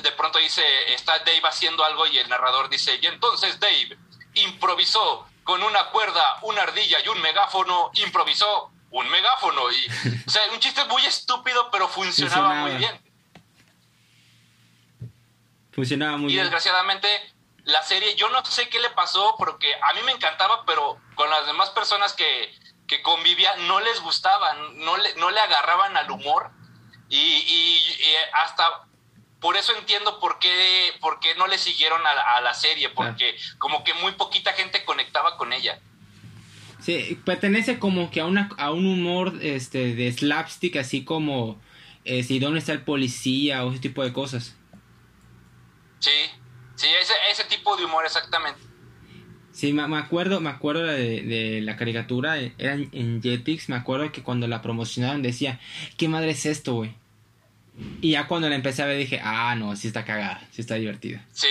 de, pronto dice, está Dave haciendo algo y el narrador dice, y entonces Dave improvisó con una cuerda, una ardilla y un megáfono, improvisó un megáfono. Y, o sea, un chiste muy estúpido, pero funcionaba, muy bien. Funcionaba muy y bien. Y desgraciadamente, la serie, yo no sé qué le pasó, porque a mí me encantaba, pero con las demás personas que, que convivían no les gustaba, no le, no le agarraban al humor. Y, hasta por eso entiendo por qué, por qué no le siguieron a la, serie, porque como que muy poquita gente conectaba con ella. Sí, pertenece como que a, una, a un humor este, de slapstick, así como eh, si dónde está el policía o ese tipo de cosas. Sí, sí, ese, ese tipo de humor exactamente. Sí, me, acuerdo, me acuerdo de, la caricatura, era en, Jetix, me acuerdo que cuando la promocionaron decía, ¿qué madre es esto, güey? Y ya cuando la empecé a ver dije, ah, no, sí está cagada, sí está divertida. Sí.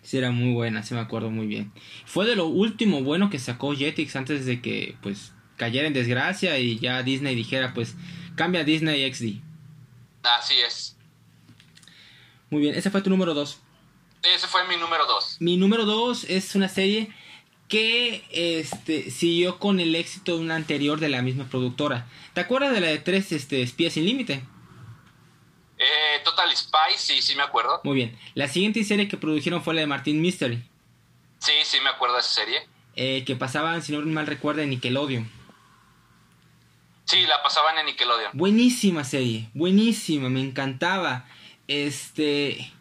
Sí, era muy buena, sí me acuerdo muy bien. Fue de lo último bueno que sacó Jetix antes de que, pues, cayera en desgracia y ya Disney dijera, pues, cambia a Disney XD. Así es. Muy bien, ese fue tu número 2. Ese fue mi número 2. Mi número 2 es una serie que este, siguió con el éxito de una anterior de la misma productora. ¿Te acuerdas de la de tres este, espías sin límite? Eh, Total Spice, sí, sí me acuerdo. Muy bien. La siguiente serie que produjeron fue la de Martin Mystery. Sí, sí me acuerdo de esa serie. Eh, que pasaban, si no mal recuerdo, en Nickelodeon. Sí, la pasaban en Nickelodeon. Buenísima serie, buenísima, me encantaba. Este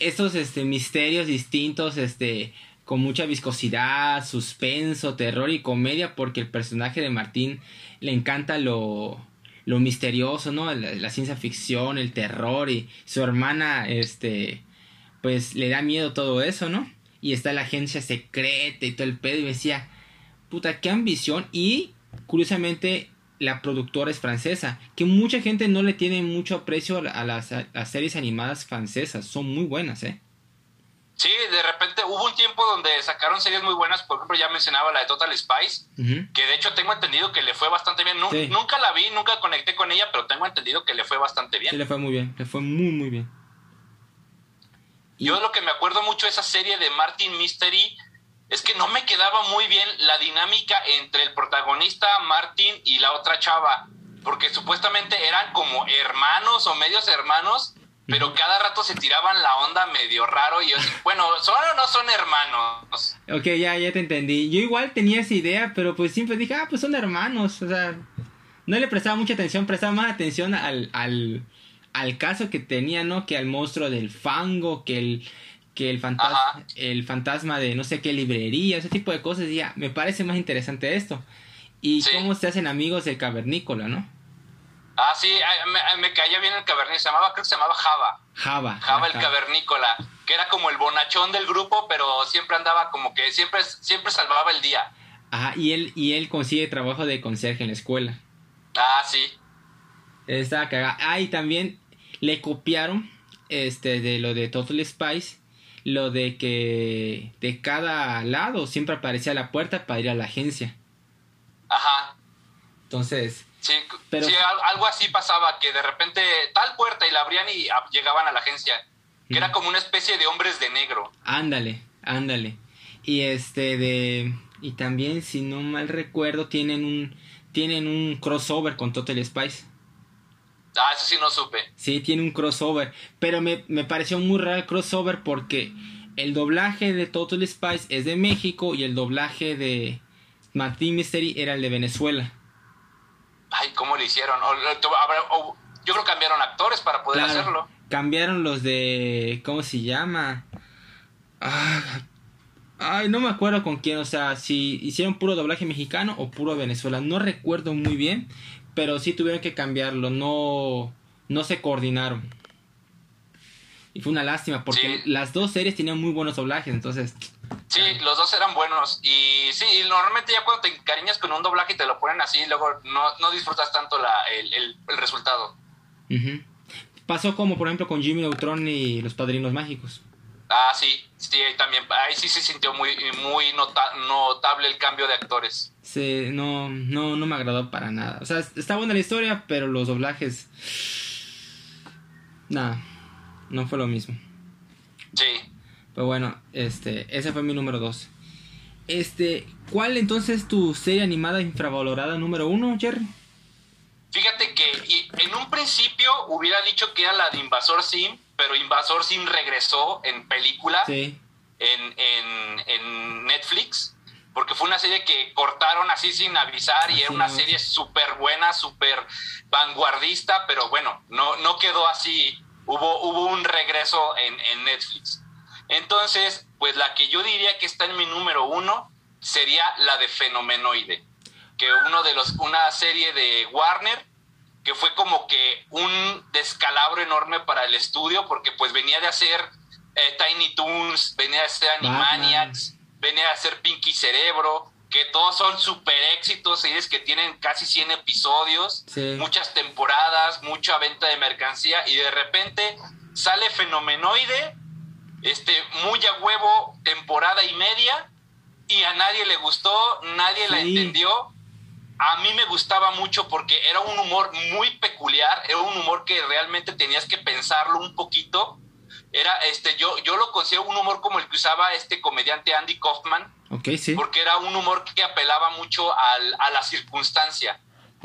estos este, misterios distintos, este, con mucha viscosidad, suspenso, terror y comedia, porque el personaje de Martín le encanta lo, lo misterioso, ¿no? La, ciencia ficción, el terror y su hermana, este, pues le da miedo todo eso, ¿no? Y está la agencia secreta y todo el pedo y me decía, puta, qué ambición y curiosamente la productora es francesa, que mucha gente no le tiene mucho aprecio a las, series animadas francesas, son muy buenas, ¿eh? Sí, de repente hubo un tiempo donde sacaron series muy buenas, por ejemplo ya mencionaba la de Total Spice, que de hecho tengo entendido que le fue bastante bien, nunca la vi, nunca conecté con ella, pero tengo entendido que le fue bastante bien. Sí, le fue muy bien, le fue muy muy bien. Yo lo que me acuerdo mucho de esa serie de Martin Mystery es que no me quedaba muy bien la dinámica entre el protagonista Martin y la otra chava, porque supuestamente eran como hermanos o medios hermanos, pero cada rato se tiraban la onda medio raro y yo, bueno, ¿son o no son hermanos? Ok, ya, ya te entendí. Yo igual tenía esa idea, pero pues siempre dije, ah, pues son hermanos, o sea, no le prestaba mucha atención, prestaba más atención al, al, al caso que tenía, ¿no? Que al monstruo del fango, que el que el fantasma, el fantasma de no sé qué librería, ese tipo de cosas, ya me parece más interesante esto. Y cómo se hacen amigos del cavernícola, ¿no? Ah, sí, me, caía bien el cavernícola, se llamaba, creo que se llamaba Java. Java. Java el cavernícola, que era como el bonachón del grupo, pero siempre andaba como que siempre, siempre salvaba el día. Ajá, y él, y él consigue trabajo de conserje en la escuela. Ah, sí. Estaba cagada. Ah, y también le copiaron este de lo de Total Spice lo de que de cada lado siempre aparecía la puerta para ir a la agencia. Ajá. Entonces. Sí, pero, sí, algo así pasaba, que de repente tal puerta y la abrían y llegaban a la agencia. Que era como una especie de hombres de negro. Ándale, ándale. Y este de. Y también, si no mal recuerdo, tienen un. Tienen un crossover con Total Spice. Ah, eso sí no supe. Sí, tiene un crossover. Pero me, pareció muy raro el crossover porque el doblaje de Total Spice es de México y el doblaje de Martin Mystery era el de Venezuela. Ay, ¿cómo lo hicieron? yo creo que cambiaron actores para poder hacerlo. Cambiaron los de. ¿Cómo se llama? Ah, ay, no me acuerdo con quién. O sea, si hicieron puro doblaje mexicano o puro Venezuela. No recuerdo muy bien pero sí tuvieron que cambiarlo, no, no se coordinaron. Y fue una lástima porque las dos series tenían muy buenos doblajes, entonces... Sí, los dos eran buenos. Y sí, normalmente ya cuando te encariñas con un doblaje y te lo ponen así, luego no, disfrutas tanto la, el, resultado. Pasó como por ejemplo con Jimmy Neutron y los Padrinos Mágicos. Ah, sí, sí, también, ahí sí se sintió muy, muy notable el cambio de actores. Sí, no, no, no me agradó para nada. O sea, está buena la historia, pero los doblajes... Nada, no fue lo mismo. Sí. Pero bueno, este, ese fue mi número dos. Este, ¿cuál entonces es tu serie animada infravalorada número uno, Jerry? Fíjate que en un principio hubiera dicho que era la de Invasor Sim, pero Invasor Sim regresó en película en, en, Netflix, porque fue una serie que cortaron así sin avisar y era una serie súper buena, súper vanguardista, pero bueno, no, no quedó así, hubo, hubo un regreso en, en Netflix. Entonces, pues la que yo diría que está en mi número uno sería la de Fenomenoide, que uno de los, una serie de Warner que fue como que un descalabro enorme para el estudio, porque pues venía de hacer eh, Tiny Toons, venía de hacer Animaniacs, venía de hacer Pinky Cerebro, que todos son super éxitos, series que tienen casi 100 episodios, muchas temporadas, mucha venta de mercancía, y de repente sale Fenomenoide, este, muy a huevo, temporada y media, y a nadie le gustó, nadie la entendió, a mí me gustaba mucho porque era un humor muy peculiar, era un humor que realmente tenías que pensarlo un poquito. Era este, yo, yo lo considero un humor como el que usaba este comediante Andy Kaufman. sí. Porque era un humor que apelaba mucho al, a la circunstancia.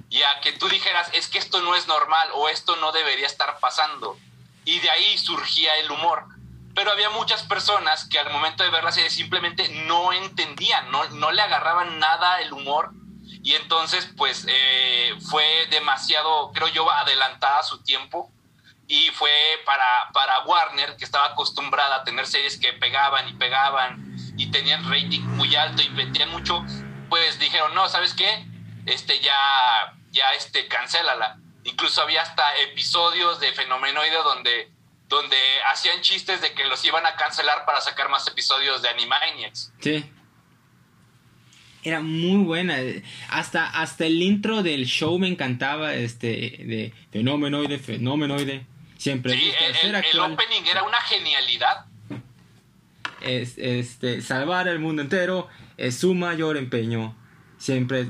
Y a que tú dijeras, es que esto no es normal o esto no debería estar pasando. Y de ahí surgía el humor. Pero había muchas personas que al momento de ver la serie simplemente no entendían, no, no le agarraban nada el humor y entonces pues eh, fue demasiado, creo yo, adelantada a su tiempo y fue para, para Warner, que estaba acostumbrada a tener series que pegaban y pegaban y tenían rating muy alto y vendían mucho, pues dijeron, no, ¿sabes qué? Este ya, ya este, cancélala. Incluso había hasta episodios de Fenomenoide donde, donde hacían chistes de que los iban a cancelar para sacar más episodios de Animaniacs. Sí era muy buena. Hasta, hasta el intro del show me encantaba, este, de fenomenoide, fenomenoide. Siempre. Sí, el, opening era una genialidad. Es, este, salvar el mundo entero es su mayor empeño. Siempre,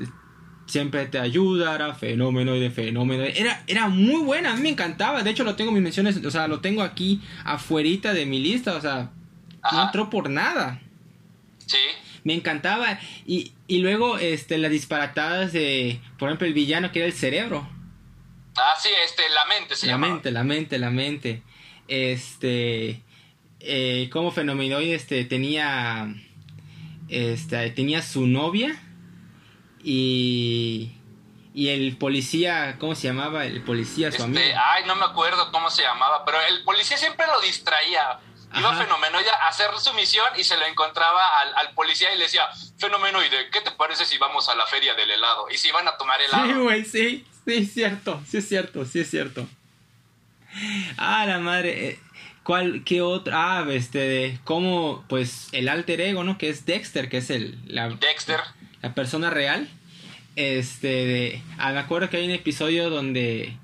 siempre te ayudará, fenomenoide, fenomenoide. Era, era muy buena, a mí me encantaba. De hecho, lo tengo en mis menciones, o sea, lo tengo aquí afuerita de mi lista, o sea, no entró por nada. Sí me encantaba. Y, y luego este, las disparatadas de, por ejemplo, el villano que era el cerebro. Ah, sí, este, la mente se La mente, la mente, la mente. Este, eh, como Fenomenoide este, tenía, este, tenía su novia y, y el policía, ¿cómo se llamaba? El policía, su este, amigo. Ay, no me acuerdo cómo se llamaba, pero el policía siempre lo distraía. Iba Fenomenoide a hacer su misión y se lo encontraba al, policía y le decía, Fenomenoide, ¿qué te parece si vamos a la feria del helado? Y si iban a tomar helado. Sí, güey, sí, sí, es cierto, sí es cierto, sí es cierto. Ah, la madre. Eh, ¿Cuál, qué otra? Ah, este, como, pues, el alter ego, ¿no? Que es Dexter, que es el... La, Dexter. La persona real. Este, de... Ah, me acuerdo que hay un episodio donde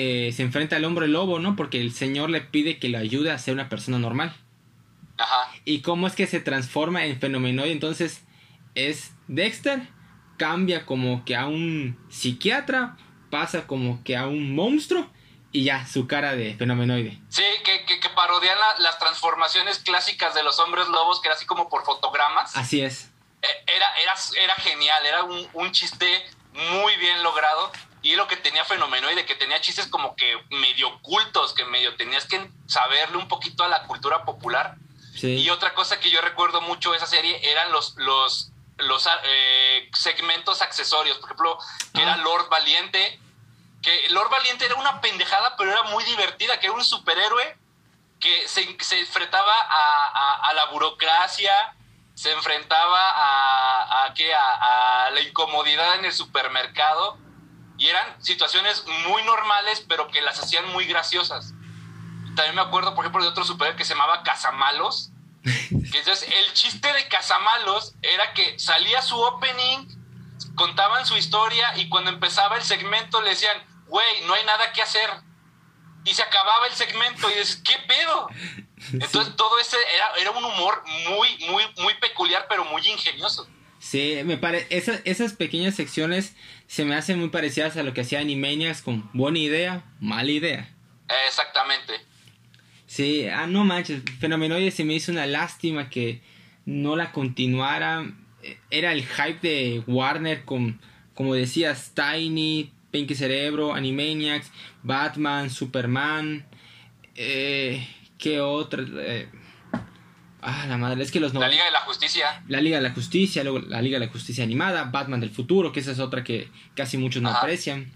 eh, se enfrenta al hombre lobo, ¿no? Porque el Señor le pide que le ayude a ser una persona normal. Ajá. ¿Y cómo es que se transforma en fenomenoide? Entonces es Dexter, cambia como que a un psiquiatra, pasa como que a un monstruo y ya su cara de fenomenoide. Sí, que, que, parodian las transformaciones clásicas de los hombres lobos, que era así como por fotogramas. Así es. Eh, era, era, era genial, era un, un chiste muy bien logrado y lo que tenía fenomenoide, que tenía chistes como que medio ocultos, que medio tenías que saberle un poquito a la cultura popular. Y otra cosa que yo recuerdo mucho de esa serie eran los, los, los eh, segmentos accesorios. Por ejemplo, que era ah. Lord Valiente. Que Lord Valiente era una pendejada, pero era muy divertida, que era un superhéroe que se, se enfrentaba a, a, la burocracia, se enfrentaba a, a, a la incomodidad en el supermercado y eran situaciones muy normales, pero que las hacían muy graciosas. También me acuerdo, por ejemplo, de otro superhéroe que se llamaba Cazamalos. Que entonces el chiste de Cazamalos era que salía su opening, contaban su historia y cuando empezaba el segmento le decían, güey, no hay nada que hacer. Y se acababa el segmento y dices, ¿qué pedo? Entonces todo ese era, era un humor muy, muy, muy peculiar, pero muy ingenioso. Sí, me parece, esas pequeñas secciones se me hacen muy parecidas a lo que hacía Animaniacs con buena idea, mala idea. Exactamente. Sí, ah, no manches, Fenomenoide se me hizo una lástima que no la continuara. Era el hype de Warner con, como decías, Tiny, Pinky Cerebro, Animaniacs, Batman, Superman. Eh, ¿Qué otra? Eh, ah, la madre, es que los... La Liga de la Justicia. La Liga de la Justicia, luego la Liga de la Justicia animada, Batman del futuro, que esa es otra que casi muchos no aprecian.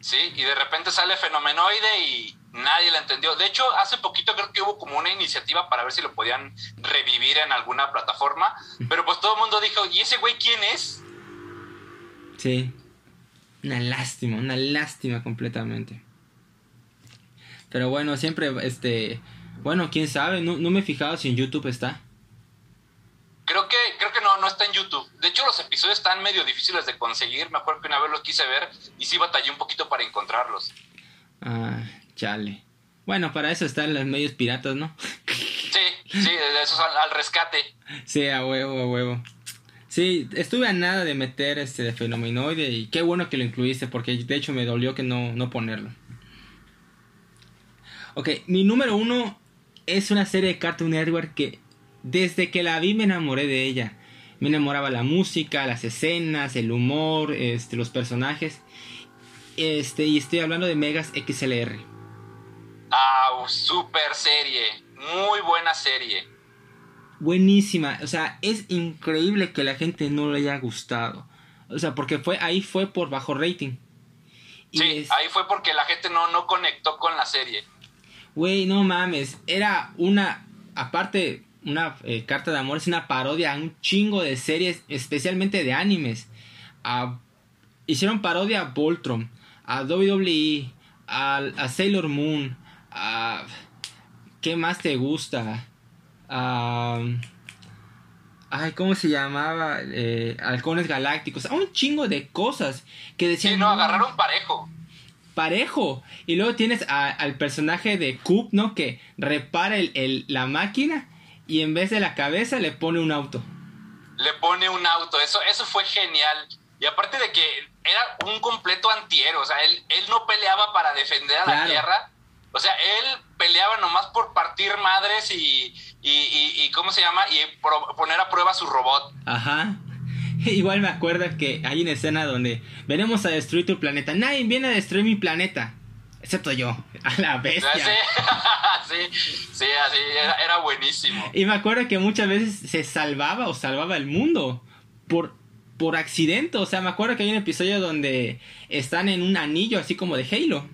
Sí, y de repente sale Fenomenoide y nadie la entendió. De hecho, hace poquito creo que hubo como una iniciativa para ver si lo podían revivir en alguna plataforma, pero pues todo el mundo dijo, ¿y ese güey quién es? Sí, una lástima, una lástima completamente. Pero bueno, siempre, este, bueno, quién sabe, no, no me he fijado si en YouTube está. Creo que, creo que no, no está en YouTube. De hecho, los episodios están medio difíciles de conseguir. Me acuerdo que una vez los quise ver y sí batallé un poquito para encontrarlos. Ah, chale. Bueno, para eso están los medios piratas, ¿no? Sí, sí, eso al, al rescate. Sí, a huevo, a huevo. Sí, estuve a nada de meter este de fenomenoide y qué bueno que lo incluiste porque de hecho me dolió que no, no ponerlo. Ok, mi número uno es una serie de Cartoon Network que desde que la vi me enamoré de ella. Me enamoraba la música, las escenas, el humor, este, los personajes. Este, y estoy hablando de Megas XLR. Ah, super serie. Muy buena serie. Buenísima. O sea, es increíble que la gente no le haya gustado. O sea, porque fue, ahí fue por bajo rating. sí, ahí fue porque la gente no, no conectó con la serie. Güey, no mames. Era una. Aparte, una eh, carta de amor es una parodia a un chingo de series, especialmente de animes. hicieron parodia a Voltron, a WWE, a, a Sailor Moon, a... ¿Qué más te gusta? A... Ay, ¿cómo se llamaba? Eh, Halcones Galácticos. A un chingo de cosas que decían... Sí, no, agarraron parejo. Parejo. Y luego tienes al personaje de Coop, ¿no? Que repara el, la máquina y en vez de la cabeza le pone un auto. Le pone un auto, eso, eso fue genial. Y aparte de que era un completo antihéroe, o sea, él, él no peleaba para defender a la tierra, o sea, él peleaba nomás por partir madres y, y, y, ¿cómo se llama? Y poner a prueba su robot. Ajá. Igual me acuerdo que hay una escena donde venimos a destruir tu planeta. Nadie viene a destruir mi planeta. Excepto yo, a la bestia. Sí, sí, así, era, buenísimo. Y me acuerdo que muchas veces se salvaba o salvaba el mundo por, por accidente. O sea, me acuerdo que hay un episodio donde están en un anillo así como de Halo.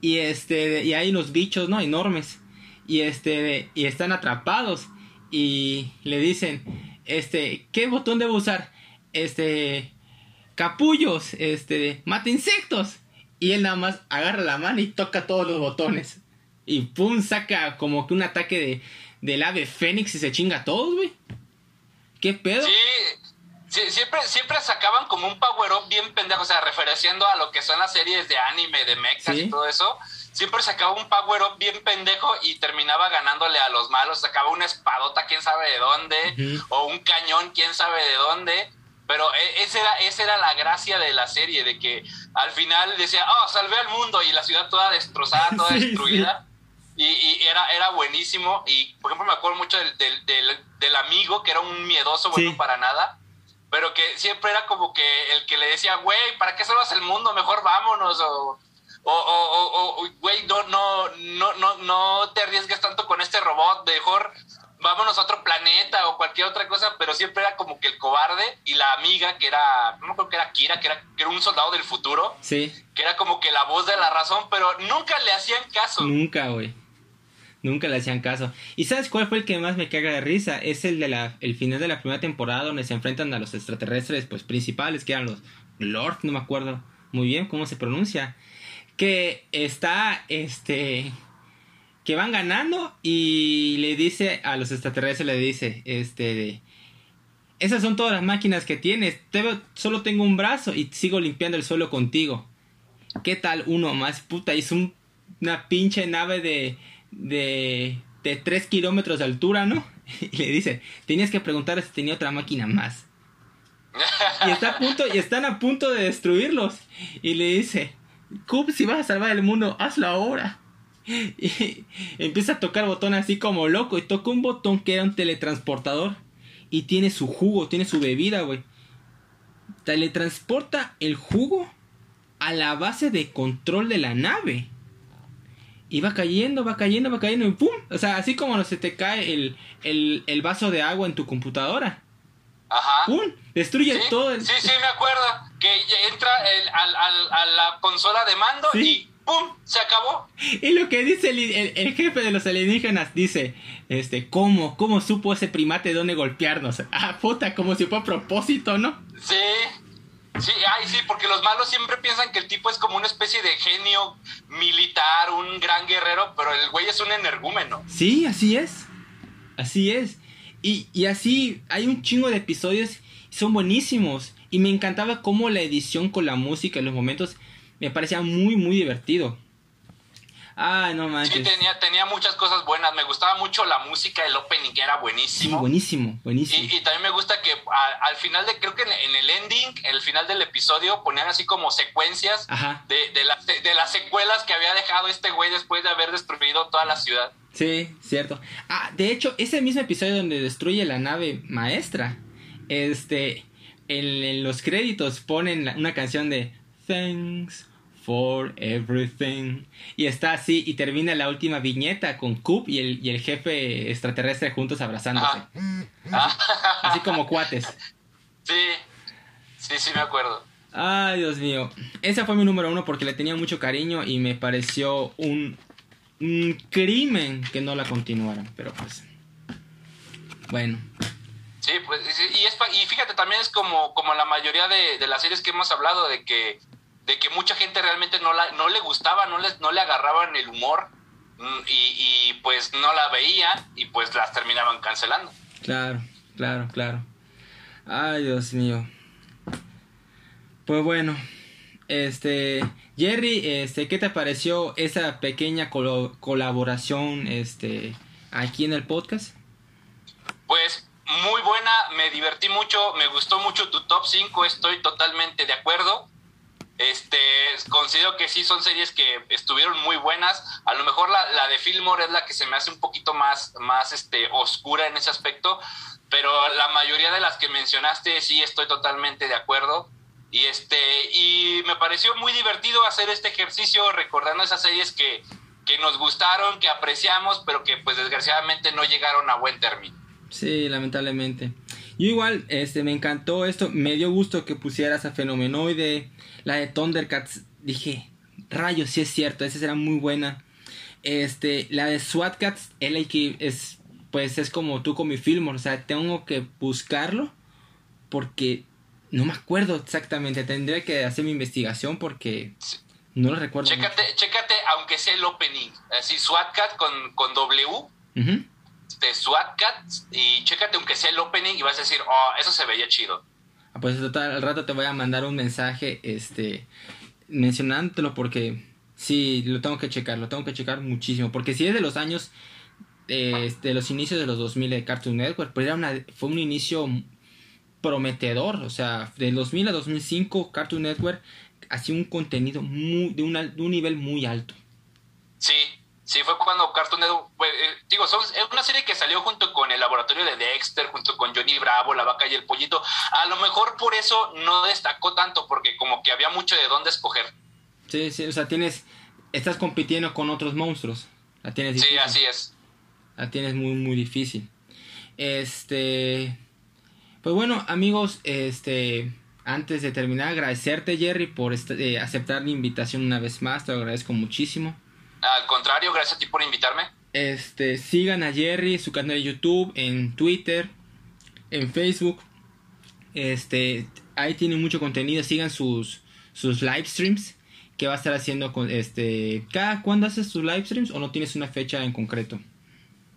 Y este, y hay unos bichos, ¿no? Enormes. Y este, y están atrapados. Y le dicen, este, ¿qué botón debo usar? Este, capullos, este, mata insectos. Y él nada más agarra la mano y toca todos los botones. Y pum, saca como que un ataque de, del ave fénix y se chinga a todos, güey. ¿Qué pedo? Sí, siempre, siempre sacaban como un power up bien pendejo, o sea, referenciando a lo que son las series de anime, de mechas y todo eso. Siempre sacaba un power up bien pendejo y terminaba ganándole a los malos. Sacaba una espadota, quién sabe de dónde, o un cañón, quién sabe de dónde pero e, esa era, esa era la gracia de la serie, de que al final decía, oh, salvé al mundo y la ciudad toda destrozada, toda destruida. Y, era, era buenísimo. Y, por ejemplo, me acuerdo mucho del, del, del, amigo, que era un miedoso, bueno, para nada. Pero que siempre era como que el que le decía, güey, ¿para qué salvas el mundo? Mejor vámonos. O, o, o, o güey, no, no, no, no, no te arriesgues tanto con este robot. Mejor vámonos a otro planeta o cualquier otra cosa, pero siempre era como que el cobarde y la amiga que era, no acuerdo que era Kira, que era, que era un soldado del futuro. Sí. Que era como que la voz de la razón, pero nunca le hacían caso. Nunca, güey. Nunca le hacían caso. ¿Y sabes cuál fue el que más me caga de risa? Es el de la, el final de la primera temporada donde se enfrentan a los extraterrestres pues principales, que eran los Lord, no me acuerdo muy bien cómo se pronuncia. Que está, este, que van ganando y le dice a los extraterrestres, le dice, este, esas son todas las máquinas que tienes, solo tengo un brazo y sigo limpiando el suelo contigo. ¿Qué tal uno más? Puta, hizo una pinche nave de, de, de 3 kilómetros de altura, ¿no? Y le dice, tenías que preguntar si tenía otra máquina más. Y, está a punto, y están a punto de destruirlos. Y le dice, Cub, si vas a salvar el mundo, hazlo ahora. y empieza a tocar botón así como loco y toca un botón que era un teletransportador y tiene su jugo, tiene su bebida, güey. Teletransporta el jugo a la base de control de la nave. Y va cayendo, va cayendo, va cayendo y ¡pum! O sea, así como se te cae el, el, vaso de agua en tu computadora. Ajá. ¡Pum! Destruye todo. El... Sí, sí, me acuerdo. Que entra el, al, al, a la consola de mando y ¡pum! Se acabó. Y lo que dice el, el, jefe de los alienígenas dice, este, ¿cómo? ¿Cómo supo ese primate dónde golpearnos? Ah, puta, como si fue a propósito, ¿no? Sí. Sí, ay, sí, porque los malos siempre piensan que el tipo es como una especie de genio militar, un gran guerrero, pero el güey es un energúmeno. Sí, así es. Así es. Y, y así hay un chingo de episodios, son buenísimos. Y me encantaba cómo la edición con la música en los momentos me parecía muy, muy divertido. Ah, no manches. Sí, tenía, tenía muchas cosas buenas. Me gustaba mucho la música, el opening era buenísimo. Sí, buenísimo, buenísimo. Y, también me gusta que al final de, creo que en, el ending, en el final del episodio, ponían así como secuencias De, de, de las secuelas que había dejado este güey después de haber destruido toda la ciudad. Sí, cierto. Ah, de hecho, ese mismo episodio donde destruye la nave maestra, este, en, los créditos ponen una canción de Thanks for everything. Y está así, y termina la última viñeta con Coop y el, y el jefe extraterrestre juntos abrazándose. Ah. Así como cuates. Sí, sí, sí me acuerdo. Ay, Dios mío. Esa fue mi número uno porque le tenía mucho cariño y me pareció un, un crimen que no la continuaran. Pero pues. Bueno. Sí, pues, y, y fíjate, también es como, como la mayoría de, de las series que hemos hablado, de que de que mucha gente realmente no, la, no le gustaba, no, les, no le agarraban el humor mm, y, pues no la veían y pues las terminaban cancelando. Claro, claro, claro. Ay, Dios mío. Pues bueno, este, Jerry, este, ¿qué te pareció esa pequeña colaboración, este, aquí en el podcast? Pues muy buena, me divertí mucho, me gustó mucho tu top 5, estoy totalmente de acuerdo. Este, considero que sí son series que estuvieron muy buenas. A lo mejor la, la de Fillmore es la que se me hace un poquito más, más este, oscura en ese aspecto, pero la mayoría de las que mencionaste sí estoy totalmente de acuerdo. Y este, y me pareció muy divertido hacer este ejercicio recordando esas series que, que nos gustaron, que apreciamos, pero que pues desgraciadamente no llegaron a buen término. Sí, lamentablemente. Yo igual, este, me encantó esto, me dio gusto que pusieras a Fenomenoide, la de Thundercats, dije, rayos, sí es cierto, esa será muy buena. Este, la de SWAT Cats, que es, pues es como tú con mi film, o sea, tengo que buscarlo porque no me acuerdo exactamente, tendría que hacer mi investigación porque no lo recuerdo. Chécate, chécate aunque sea el opening, así SWAT Cat con, con W. de SWAT Cats y chécate aunque sea el opening y vas a decir, oh, eso se veía chido. Ah, pues al rato te voy a mandar un mensaje, este, mencionándolo porque sí, lo tengo que checar, lo tengo que checar muchísimo, porque si es de los años, eh, de los inicios de los 2000 de Cartoon Network, pues era una, fue un inicio prometedor, o sea, de 2000 a 2005 Cartoon Network hacía un contenido muy, de, de un nivel muy alto. Sí, Sí, fue cuando Cartoon Network, eh, digo, es una serie que salió junto con el laboratorio de Dexter, junto con Johnny Bravo, La Vaca y el Pollito. A lo mejor por eso no destacó tanto, porque como que había mucho de dónde escoger. Sí, sí, o sea, tienes, estás compitiendo con otros monstruos. La tienes difícil. Sí, así es. La tienes muy, muy difícil. Este, pues bueno, amigos, este, antes de terminar, agradecerte, Jerry, por este, eh, aceptar mi invitación una vez más. Te lo agradezco muchísimo. Al contrario, gracias a ti por invitarme. Este, sigan a Jerry, su canal de YouTube, en Twitter, en Facebook. Este, ahí tiene mucho contenido. Sigan sus, sus live streams que va a estar haciendo con este. ¿Cada cuándo haces tus live streams o no tienes una fecha en concreto?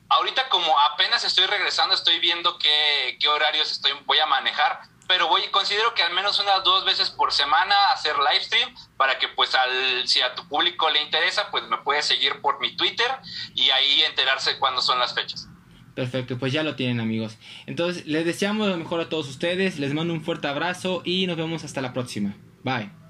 Ahorita como apenas estoy regresando, estoy viendo qué, qué horarios estoy, voy a manejar pero voy considero que al menos unas dos veces por semana hacer live stream para que pues al si a tu público le interesa pues me puedes seguir por mi Twitter y ahí enterarse cuándo son las fechas. Perfecto, pues ya lo tienen amigos. Entonces les deseamos lo mejor a todos ustedes, les mando un fuerte abrazo y nos vemos hasta la próxima. Bye.